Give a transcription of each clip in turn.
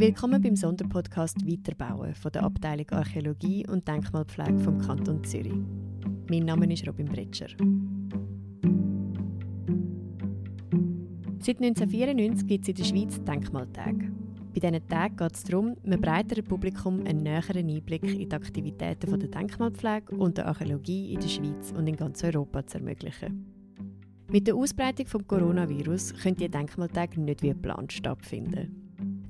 Willkommen beim Sonderpodcast Weiterbauen von der Abteilung Archäologie und Denkmalpflege vom Kanton Zürich. Mein Name ist Robin Bretscher. Seit 1994 gibt es in der Schweiz Denkmaltage. Bei diesen Tagen geht es darum, einem breiteren Publikum einen näheren Einblick in die Aktivitäten der Denkmalpflege und der Archäologie in der Schweiz und in ganz Europa zu ermöglichen. Mit der Ausbreitung des Coronavirus können die Denkmaltage nicht wie geplant stattfinden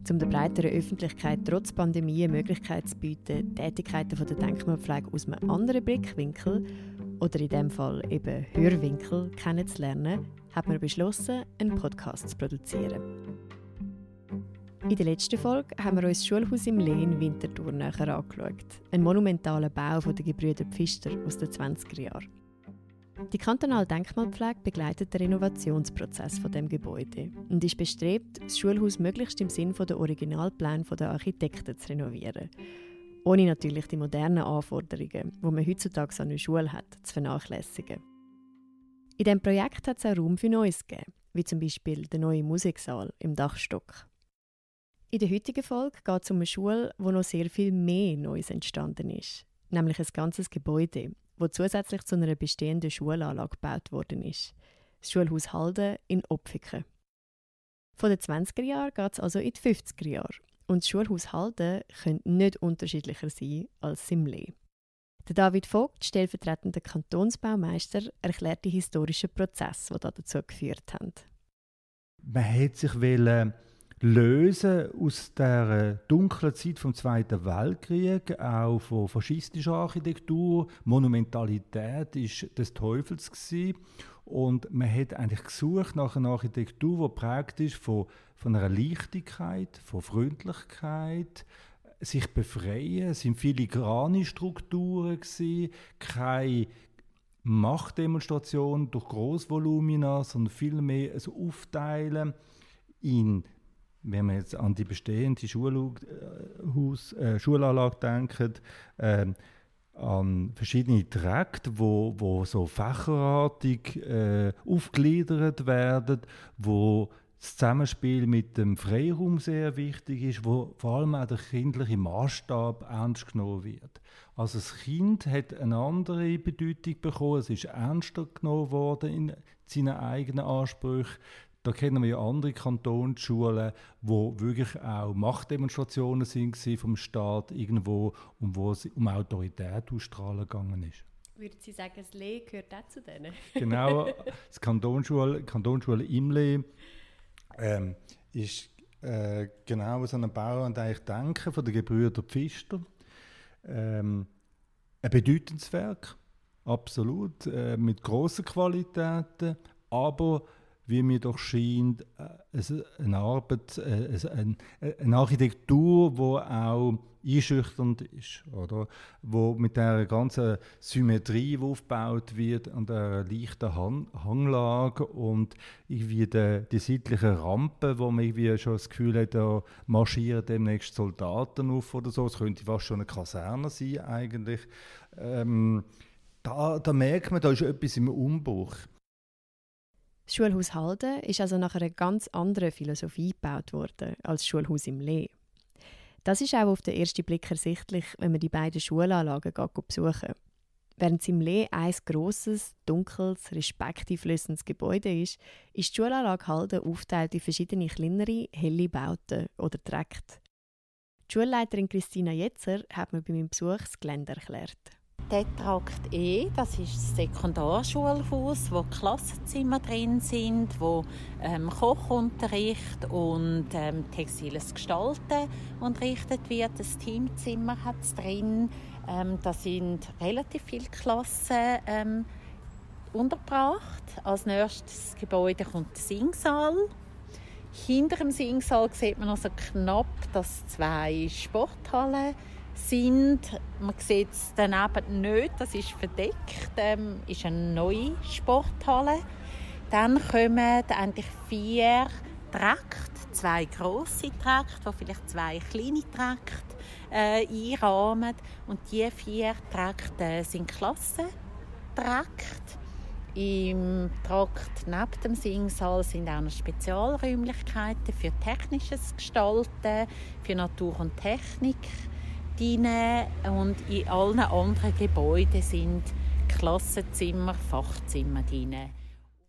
um der breiteren Öffentlichkeit trotz Pandemie eine Möglichkeit zu bieten, Tätigkeiten der Denkmalpflege aus einem anderen Blickwinkel oder in dem Fall eben Hörwinkel kennenzulernen, hat man beschlossen, einen Podcast zu produzieren. In der letzten Folge haben wir uns das Schulhaus im Lehn Winterthur näher angeschaut. Ein monumentaler Bau der Gebrüder Pfister aus den 20er Jahren. Die kantonale Denkmalpflege begleitet den Renovationsprozess von dem Gebäude und ist bestrebt, das Schulhaus möglichst im Sinn der Originalpläne der Architekten zu renovieren. Ohne natürlich die modernen Anforderungen, die man heutzutage an einer Schule hat, zu vernachlässigen. In diesem Projekt hat es auch Raum für Neues gegeben, wie zum Beispiel der neue Musiksaal im Dachstock. In der heutigen Folge geht es um eine Schule, wo noch sehr viel mehr Neues entstanden ist, nämlich ein ganzes Gebäude, wo zusätzlich zu einer bestehenden Schulanlage gebaut worden ist. Das Schulhaus Halden in Opfiken. Von den 20er Jahren geht es also in die 50er Jahre. Und das Schulhaus Halden könnte nicht unterschiedlicher sein als Simlee. Der David Vogt, stellvertretender Kantonsbaumeister, erklärt die historischen Prozesse, die dazu geführt haben. Man hat sich wollen lösen aus der dunklen Zeit vom Zweiten Weltkrieg, auch von faschistischer Architektur. Monumentalität ist des Teufels gewesen. und man hat eigentlich gesucht nach einer Architektur, die prägt ist von, von einer Leichtigkeit, von Freundlichkeit, sich befreien. Es sind filigrane Strukturen gewesen, keine Machtdemonstration durch Großvolumina, sondern vielmehr ein Aufteilen in wenn man jetzt an die bestehende Schulhaus, äh, Schulanlage denkt, äh, an verschiedene Trakte, wo, wo so fächerartig äh, aufgegliedert werden, wo das Zusammenspiel mit dem Freiraum sehr wichtig ist, wo vor allem auch der kindliche Maßstab ernst genommen wird. Also das Kind hat eine andere Bedeutung bekommen, es ist ernster genommen worden in seinen eigenen Ansprüchen. Da kennen wir ja andere Kantonsschulen, wo wirklich auch Machtdemonstrationen sind vom Staat irgendwo und wo es um Autorität ausstrahlen gegangen ist. Würden Sie sagen, das Lee gehört auch zu denen? genau, das Kantonsschule, Kantonsschule Imle ähm, ist äh, genau so ein Bau an den ich denke, von den Gebrüder Pfister. Ähm, ein bedeutendes Werk, absolut, äh, mit grossen Qualitäten, aber wie mir doch scheint, äh, eine Arbeit, äh, eine Architektur, die auch einschüchternd ist, oder? Wo mit der ganzen Symmetrie, die aufgebaut wird, an der leichten Hang Hanglage und irgendwie die, die seitlichen Rampen, wo man irgendwie schon das Gefühl hat, da marschieren demnächst Soldaten auf oder so. Es könnte fast schon eine Kaserne sein eigentlich. Ähm, da, da merkt man, da ist etwas im Umbruch. Das Schulhaus Halden ist also nach einer ganz anderen Philosophie gebaut worden als das Schulhaus im Lee. Das ist auch auf den ersten Blick ersichtlich, wenn man die beiden Schulanlagen besuchen Während es im Lee ein grosses, dunkles, respekteinflößendes Gebäude ist, ist die Schulanlage Halden aufgeteilt in verschiedene kleinere, helle Bauten oder Trakte. Die Schulleiterin Christina Jetzer hat mir bei meinem Besuch das Gelände erklärt. Tetrakt E, das ist das Sekundarschulhaus, wo Klassenzimmer drin sind, wo ähm, Kochunterricht und ähm, textiles Gestalten unterrichtet wird. Das Teamzimmer hat es drin. Ähm, da sind relativ viele Klassen ähm, untergebracht. Als nächstes Gebäude kommt der Singsaal. Hinter dem Singsaal sieht man also knapp, dass zwei Sporthallen sind. Man sieht es daneben nicht, das ist verdeckt, ähm, ist eine neue Sporthalle. Dann kommen eigentlich vier Trakte, zwei grosse Trakte, die vielleicht zwei kleine Trakte äh, einrahmen. Und diese vier Trakte sind Klassentrakte. Im Trakt neben dem Singsaal sind auch noch Spezialräumlichkeiten für technisches Gestalten, für Natur und Technik drin. Und in allen anderen Gebäuden sind Klassenzimmer, Fachzimmer drin.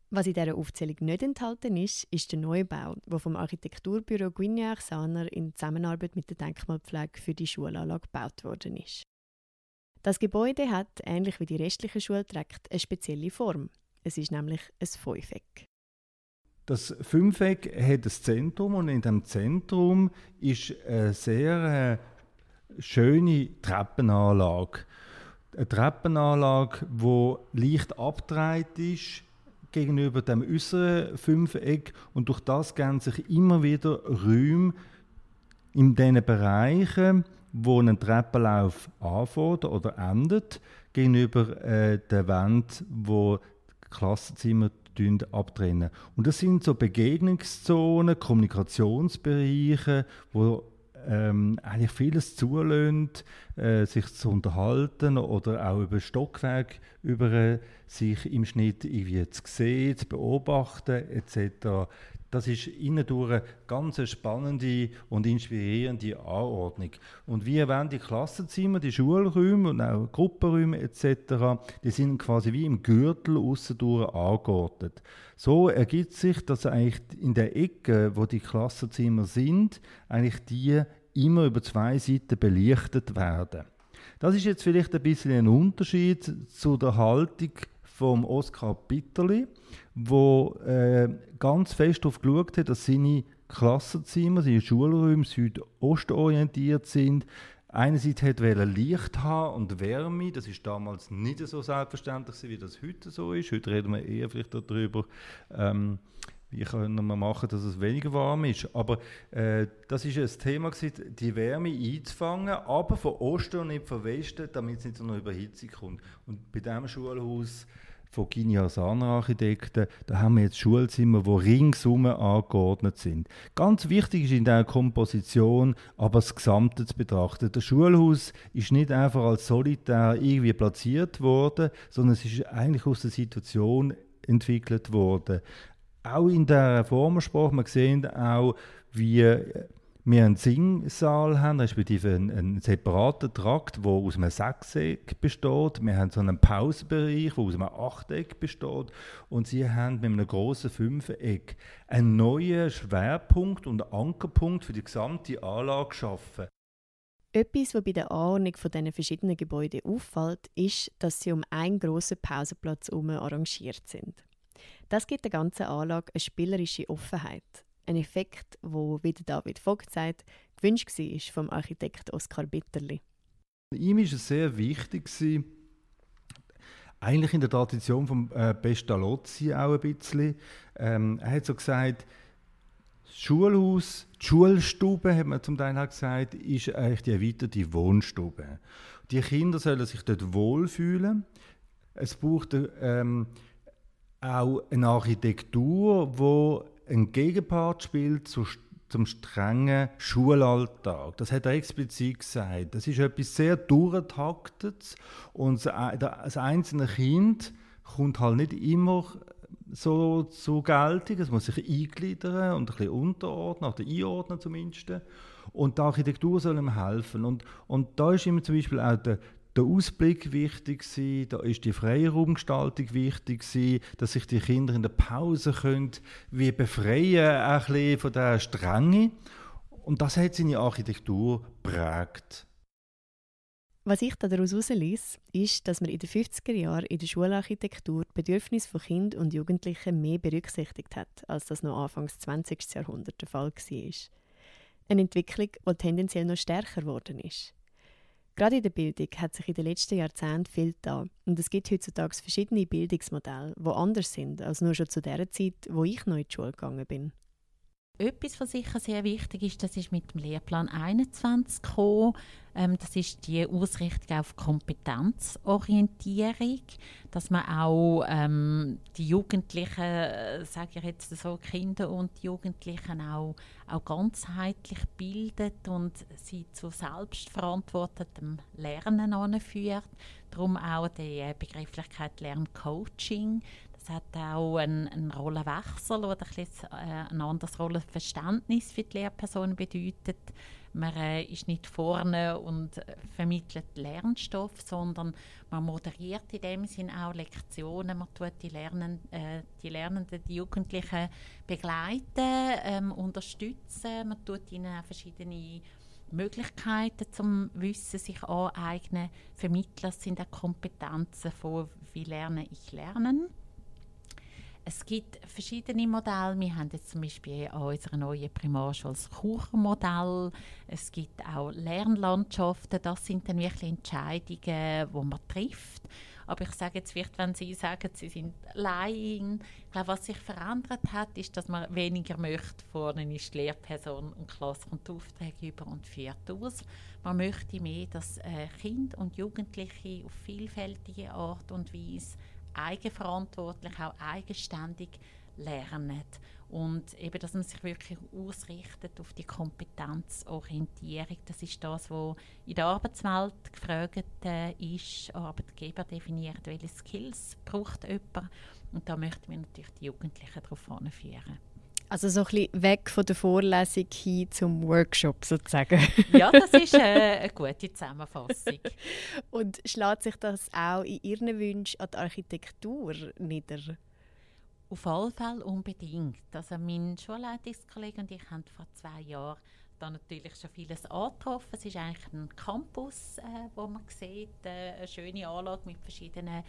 Was in dieser Aufzählung nicht enthalten ist, ist der Neubau, der vom Architekturbüro Guignard Saner in Zusammenarbeit mit der Denkmalpflege für die Schulanlage gebaut worden ist. Das Gebäude hat, ähnlich wie die restlichen Schultrakte, eine spezielle Form. Es ist nämlich ein Fünfeck. Das Fünfeck hat ein Zentrum und in dem Zentrum ist eine sehr äh, schöne Treppenanlage. Eine Treppenanlage, die leicht abgedreht ist gegenüber dem äußeren Fünfeck und durch das gehen sich immer wieder Räume in diesen Bereichen, wo ein Treppenlauf anfängt oder endet, gegenüber äh, der Wand, wo Klassenzimmer abtrennen. Und das sind so Begegnungszonen, Kommunikationsbereiche, wo ähm, eigentlich vieles zulässt, äh, sich zu unterhalten oder auch über Stockwerk über äh, sich im Schnitt irgendwie zu sehen, zu beobachten etc. Das ist innen eine ganz spannende und inspirierende Anordnung. Und wie erwähnt, die Klassenzimmer, die Schulräume und auch Gruppenräume etc., die sind quasi wie im Gürtel aussen angeordnet. So ergibt sich, dass eigentlich in der Ecke, wo die Klassenzimmer sind, eigentlich die immer über zwei Seiten belichtet werden. Das ist jetzt vielleicht ein bisschen ein Unterschied zu der Haltung vom Oskar Bitterli, wo äh, ganz fest darauf geschaut hat, dass seine Klassenzimmer, seine Schulräume südostorientiert sind. Einerseits hat er Licht haben und Wärme, das ist damals nicht so selbstverständlich, wie das heute so ist. Heute reden wir eher vielleicht darüber, ähm, wie können wir machen, dass es weniger warm ist. Aber äh, das ist ein Thema, gewesen, die Wärme einzufangen, aber von Osten und nicht von Westen, damit es nicht zu einer Überhitzung kommt. Und bei diesem Schulhaus von Giniasana Architekten, da haben wir jetzt Schulzimmer, die ringsum angeordnet sind. Ganz wichtig ist in der Komposition aber das Gesamte zu betrachten. Das Schulhaus ist nicht einfach als solitär irgendwie platziert worden, sondern es ist eigentlich aus der Situation entwickelt worden. Auch in der Formensprache, man sehen auch, wie wir einen Singsaal haben, respektive einen, einen separaten Trakt, der aus einem Sechseck besteht. Wir haben so einen Pausenbereich, der aus einem Achteck besteht. Und sie haben mit einem grossen Fünfeck einen neuen Schwerpunkt und Ankerpunkt für die gesamte Anlage geschaffen. Etwas, was bei der Anordnung von diesen verschiedenen Gebäuden auffällt, ist, dass sie um einen grossen Pausenplatz herum arrangiert sind. Das gibt der ganzen Anlage eine spielerische Offenheit. Ein Effekt, wo, wie David Vogt sagt, gewünscht war vom Architekt Oskar Bitterli. Ihm war es sehr wichtig, eigentlich in der Tradition von äh, Pestalozzi auch ein bisschen. Ähm, er hat so gesagt, das Schulhaus, die Schulstube, hat man zum Teil auch gesagt, ist eigentlich die erweiterte Wohnstube. Die Kinder sollen sich dort wohlfühlen. Es braucht ähm, auch eine Architektur, wo ein Gegenpart spielt zu, zum strengen Schulalltag. Das hat er explizit gesagt. Das ist etwas sehr durchgetaktetes und das einzelne Kind kommt halt nicht immer so zur Geltung. Es muss sich eingliedern und ein bisschen unterordnen, oder einordnen zumindest. Und die Architektur soll ihm helfen. Und, und da ist ihm zum Beispiel auch der, der Ausblick wichtig sein, da ist die Freiraumgestaltung wichtig sein, dass sich die Kinder in der Pause können wie befreien ein bisschen von der Strenge und das hat seine Architektur prägt. Was ich daraus herauslese, ist, dass man in den 50er Jahren in der Schularchitektur die Bedürfnisse von Kindern und Jugendlichen mehr berücksichtigt hat, als das noch Anfangs 20. Jahrhundert der Fall war. Eine Entwicklung, die tendenziell noch stärker geworden ist. Gerade in der Bildung hat sich in den letzten Jahrzehnten viel da und es gibt heutzutage verschiedene Bildungsmodelle, die anders sind als nur schon zu der Zeit, wo ich noch in die Schule gegangen bin. Etwas, was sicher sehr wichtig ist, das ist mit dem Lehrplan 21 gekommen. Ähm, das ist die Ausrichtung auf Kompetenzorientierung, dass man auch ähm, die Jugendlichen, äh, sage ich jetzt so, Kinder und Jugendlichen auch, auch ganzheitlich bildet und sie zu selbstverantwortetem Lernen anführt. Darum auch die Begrifflichkeit Lerncoaching, Es hat auch einen, einen Rollenwechsel oder ein, bisschen, äh, ein anderes Rollenverständnis für die Lehrperson bedeutet. Man äh, ist nicht vorne und vermittelt Lernstoff, sondern man moderiert in dem Sinn auch Lektionen. Man tut die, Lernen, äh, die Lernenden, die Jugendlichen begleiten, ähm, unterstützen. Man tut ihnen auch verschiedene Möglichkeiten zum Wissen sich aneignen. Vermittler sind auch Kompetenzen von wie lerne ich lernen. Es gibt verschiedene Modelle. Wir haben jetzt zum Beispiel an unserer neuen Primarschule das Kuchenmodell. Es gibt auch Lernlandschaften. Das sind dann wirklich Entscheidungen, die man trifft. Aber ich sage jetzt vielleicht, wenn Sie sagen, Sie sind Laien, ich glaube, was sich verändert hat, ist, dass man weniger möchte. Vorne ist die Lehrperson und die Klasse kommt Aufträge über und führt aus. Man möchte mehr, dass äh, Kinder und Jugendliche auf vielfältige Art und Weise eigenverantwortlich, auch eigenständig lernen. Und eben, dass man sich wirklich ausrichtet auf die Kompetenzorientierung. Das ist das, was in der Arbeitswelt gefragt äh, ist. Arbeitgeber definiert, welche Skills braucht jemand. Und da möchten wir natürlich die Jugendlichen darauf führen. Also so ein bisschen weg von der Vorlesung hin zum Workshop sozusagen. ja, das ist äh, eine gute Zusammenfassung. Und schlägt sich das auch in Ihren Wünschen an die Architektur nieder? Auf alle Fälle unbedingt. Also mein Schulleitungskollege und ich haben vor zwei Jahren da natürlich schon vieles angetroffen. Es ist eigentlich ein Campus, äh, wo man sieht, äh, eine schöne Anlage mit verschiedenen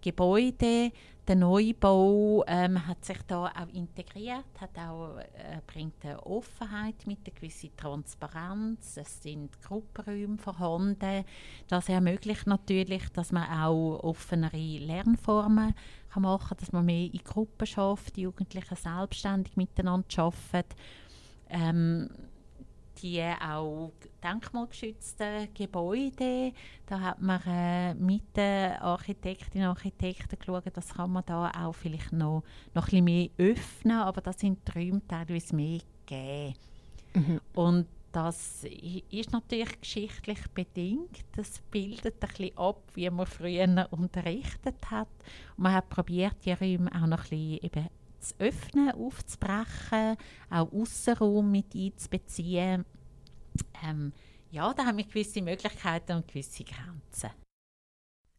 Gebäude, der Neubau ähm, hat sich da auch integriert, hat auch, äh, bringt eine Offenheit mit, einer gewissen Transparenz, es sind Gruppenräume vorhanden. Das ermöglicht natürlich, dass man auch offenere Lernformen kann machen kann, dass man mehr in Gruppen schafft, die Jugendlichen selbstständig miteinander arbeiten. Ähm, die auch denkmalgeschützten Gebäude. Da hat man äh, mit den Architektinnen und Architekten geschaut, das kann man da auch vielleicht noch, noch ein bisschen mehr öffnen, aber da sind die Räume teilweise mehr gegeben. Mhm. Und das ist natürlich geschichtlich bedingt. Das bildet ein bisschen ab, wie man früher unterrichtet hat. Und man hat probiert, die Räume auch noch ein bisschen eben zu öffnen, aufzubrechen, auch Aussenraum mit einzubeziehen. Ähm, ja, da haben wir gewisse Möglichkeiten und gewisse Grenzen.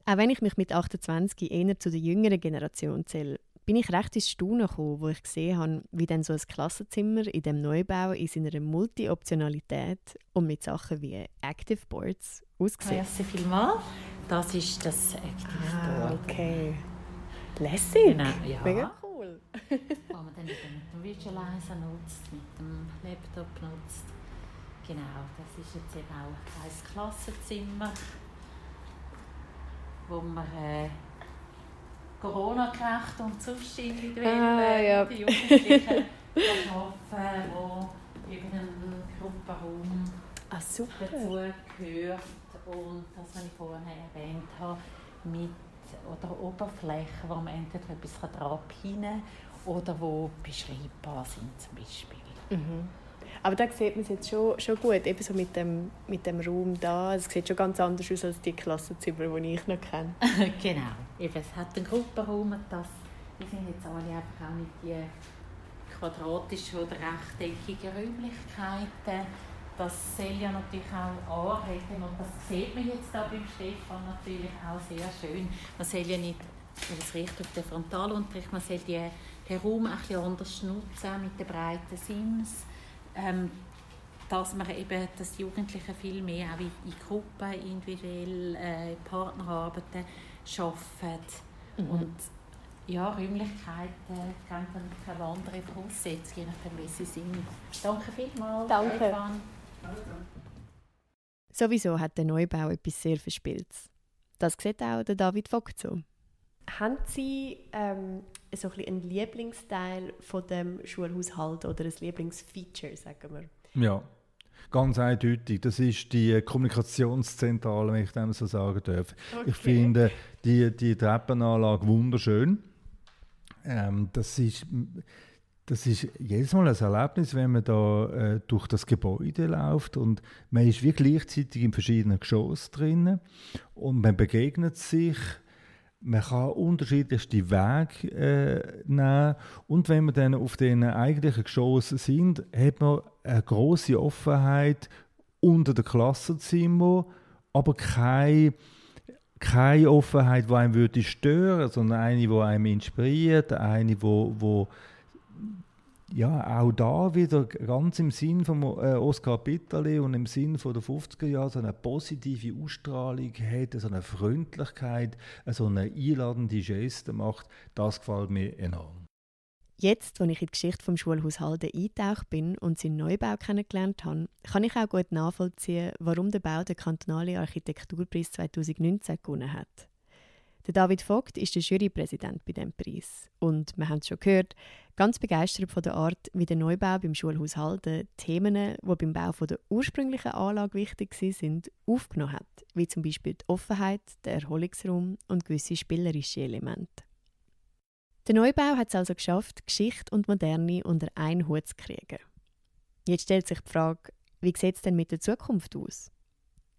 Auch wenn ich mich mit 28 eher zu der jüngeren Generation zähle, bin ich recht ins Staunen gekommen, wo ich gesehen habe, wie dann so ein Klassenzimmer in dem Neubau in seiner Multi-Optionalität und mit Sachen wie Active Boards aussieht. Merci vielmals. Das ist das Active ah, Board. okay. Lässig. Genau, ja. Mega cool. Wo man dann mit dem Visualizer nutzt, mit dem Laptop nutzt. Genau, das ist jetzt eben auch ein Klassenzimmer, wo man äh, Corona-gerecht und sonst individuell ah, ja. die Jugendlichen arbeiten, wo irgendein Gruppenraum ah, dazu gehört und das, was ich vorhin erwähnt habe, mit oder Oberflächen, wo man entweder etwas dran pinnen kann oder wo beschreibbar sind zum Beispiel. Mhm. Aber da sieht man es jetzt schon, schon gut, eben so mit dem, mit dem Raum da. Es sieht schon ganz anders aus als die Klassenzimmer, die ich noch kenne. genau, eben, es hat einen Gruppenraum, das, die sind jetzt alle einfach auch nicht die quadratischen oder rechteckigen Räumlichkeiten. Das soll ja natürlich auch anregen und das sieht man jetzt da beim Stefan natürlich auch sehr schön. Man soll ja nicht es richtet auf den Frontalunterricht, man soll die, den Raum ein bisschen anders nutzen mit den breiten Sims ähm, dass man eben, dass die Jugendlichen viel mehr auch in, Gruppen, individuell, äh, Partnerarbeiten arbeiten. Mhm. Und ja, Räumlichkeiten dann keine andere Voraussetzungen, je nachdem, wie sie sind. Danke vielmals, Danke. Stefan. Sowieso hat der Neubau etwas sehr Verspieltes. Das sieht auch der David Vogt so. Haben Sie ähm, so ein einen Lieblingsteil von dem Schulhaushalt oder ein Lieblingsfeature, sagen wir? Ja, ganz eindeutig. Das ist die Kommunikationszentrale, wenn ich dem so sagen darf. Okay. Ich finde die, die Treppenanlage wunderschön. Ähm, das ist das ist jedes Mal ein Erlebnis, wenn man da äh, durch das Gebäude läuft und man ist wie gleichzeitig in verschiedenen Geschossen drin und man begegnet sich man kann unterschiedlichste Wege äh, nehmen. Und wenn wir dann auf den eigentlichen Geschossen sind, hat man eine große Offenheit unter den Klassenzimmern, aber keine, keine Offenheit, die einem würde stören, sondern eine, die einem inspiriert, eine, die wo ja, auch da wieder ganz im Sinn von äh, Oskar Bitterli und im Sinn von der 50er Jahre so eine positive Ausstrahlung hat, so eine Freundlichkeit, so eine einladende Geste macht, das gefällt mir enorm. Jetzt, als ich in die Geschichte vom Schulhaus Halden eingetaucht bin und seinen Neubau kennengelernt habe, kann ich auch gut nachvollziehen, warum der Bau den kantonalen Architekturpreis 2019 gewonnen hat. Der David Vogt ist der Jurypräsident bei diesem Preis. Und wir haben es schon gehört, ganz begeistert von der Art, wie der Neubau beim Schulhaus Halden Themen, die beim Bau von der ursprünglichen Anlage wichtig sind, aufgenommen hat, wie zum Beispiel die Offenheit, der Erholungsraum und gewisse spielerische Elemente. Der Neubau hat es also geschafft, Geschichte und Moderne unter einen Hut zu kriegen. Jetzt stellt sich die Frage, wie sieht es denn mit der Zukunft aus?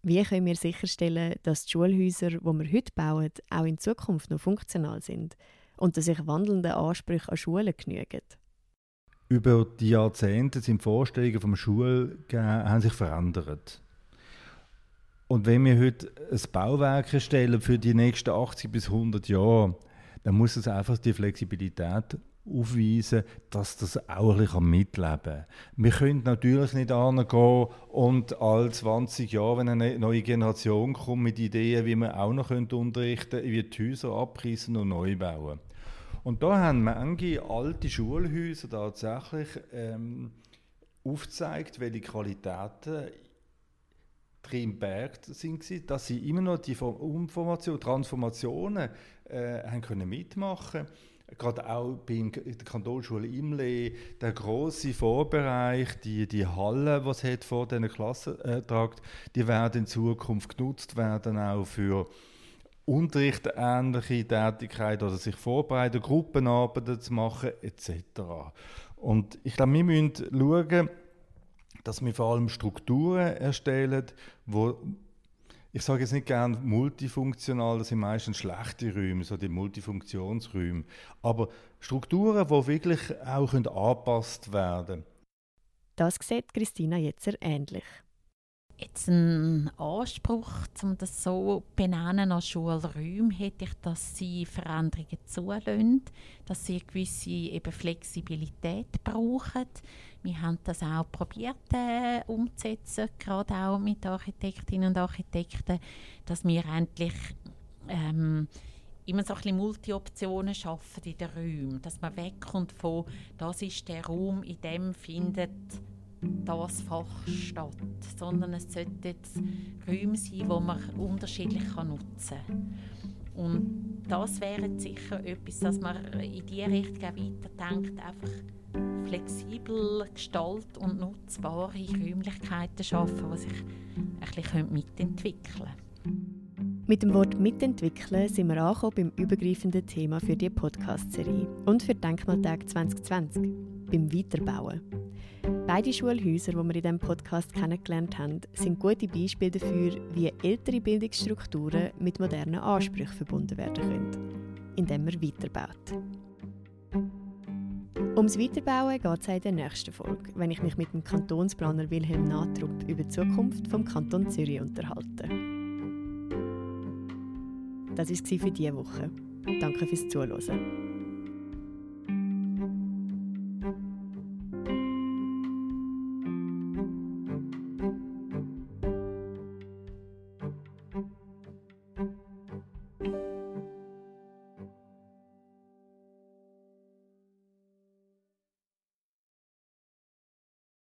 Wie können wir sicherstellen, dass die Schulhäuser, die wir heute bauen, auch in Zukunft noch funktional sind und dass sich wandelnde Ansprüche an Schulen genügen? Über die Jahrzehnte sind die Vorstellungen vom Schul haben sich verändert. Und wenn wir heute ein Bauwerk erstellen für die nächsten 80 bis 100 Jahre, dann muss es einfach die Flexibilität aufweisen, dass das auch ein bisschen mitleben kann. Wir können natürlich nicht angehen und alle 20 Jahre, wenn eine neue Generation kommt mit Ideen, wie man auch noch unterrichten könnte, wie die Häuser abreißen und neu bauen. Und da haben manche alte Schulhäuser tatsächlich ähm, aufgezeigt, welche Qualitäten drin bergt sind, dass sie immer noch die Transformationen äh, haben können mitmachen Gerade auch bei der Kantonsschule Imle, der große Vorbereich, die, die Halle, es hat vor diesen Klassentrakt, die werden in Zukunft genutzt werden, auch für unterrichtähnliche Tätigkeit oder sich vorbereiten, Gruppenarbeiten zu machen, etc. Und ich glaube, wir müssen schauen, dass wir vor allem Strukturen erstellen, wo ich sage jetzt nicht gern multifunktional, das sind meistens schlechte Räume, so die Multifunktionsräume, aber Strukturen, die wirklich auch angepasst werden können. Das sieht Christina Jetzer ähnlich. Jetzt ein Anspruch, um das so benennen an Schulräumen, hätte ich, dass sie Veränderungen zulassen, dass sie eine gewisse eben Flexibilität brauchen. Wir haben das auch probiert äh, umzusetzen, gerade auch mit Architektinnen und Architekten, dass wir endlich ähm, immer so ein bisschen Multi-Optionen schaffen in den Räumen, dass man wegkommt von, das ist der Raum, in dem findet das Fach statt, sondern es sollten jetzt Räume sein, die man unterschiedlich nutzen kann. Und das wäre sicher etwas, dass man in diese Richtung weiterdenkt, einfach flexibel gestaltet und nutzbare Räumlichkeiten schaffen, die sich ein bisschen mitentwickeln können. Mit dem Wort mitentwickeln sind wir angekommen beim übergreifenden Thema für die Podcast-Serie und für Denkmaltag 2020, beim Weiterbauen. Beide Schulhäuser, die wir in diesem Podcast kennengelernt haben, sind gute Beispiele dafür, wie ältere Bildungsstrukturen mit modernen Ansprüchen verbunden werden können, indem man weiterbaut. Ums Weiterbauen geht es in der nächsten Folge, wenn ich mich mit dem Kantonsplaner Wilhelm Natrup über die Zukunft vom Kanton Zürich unterhalte. Das war für diese Woche. Danke fürs Zuhören.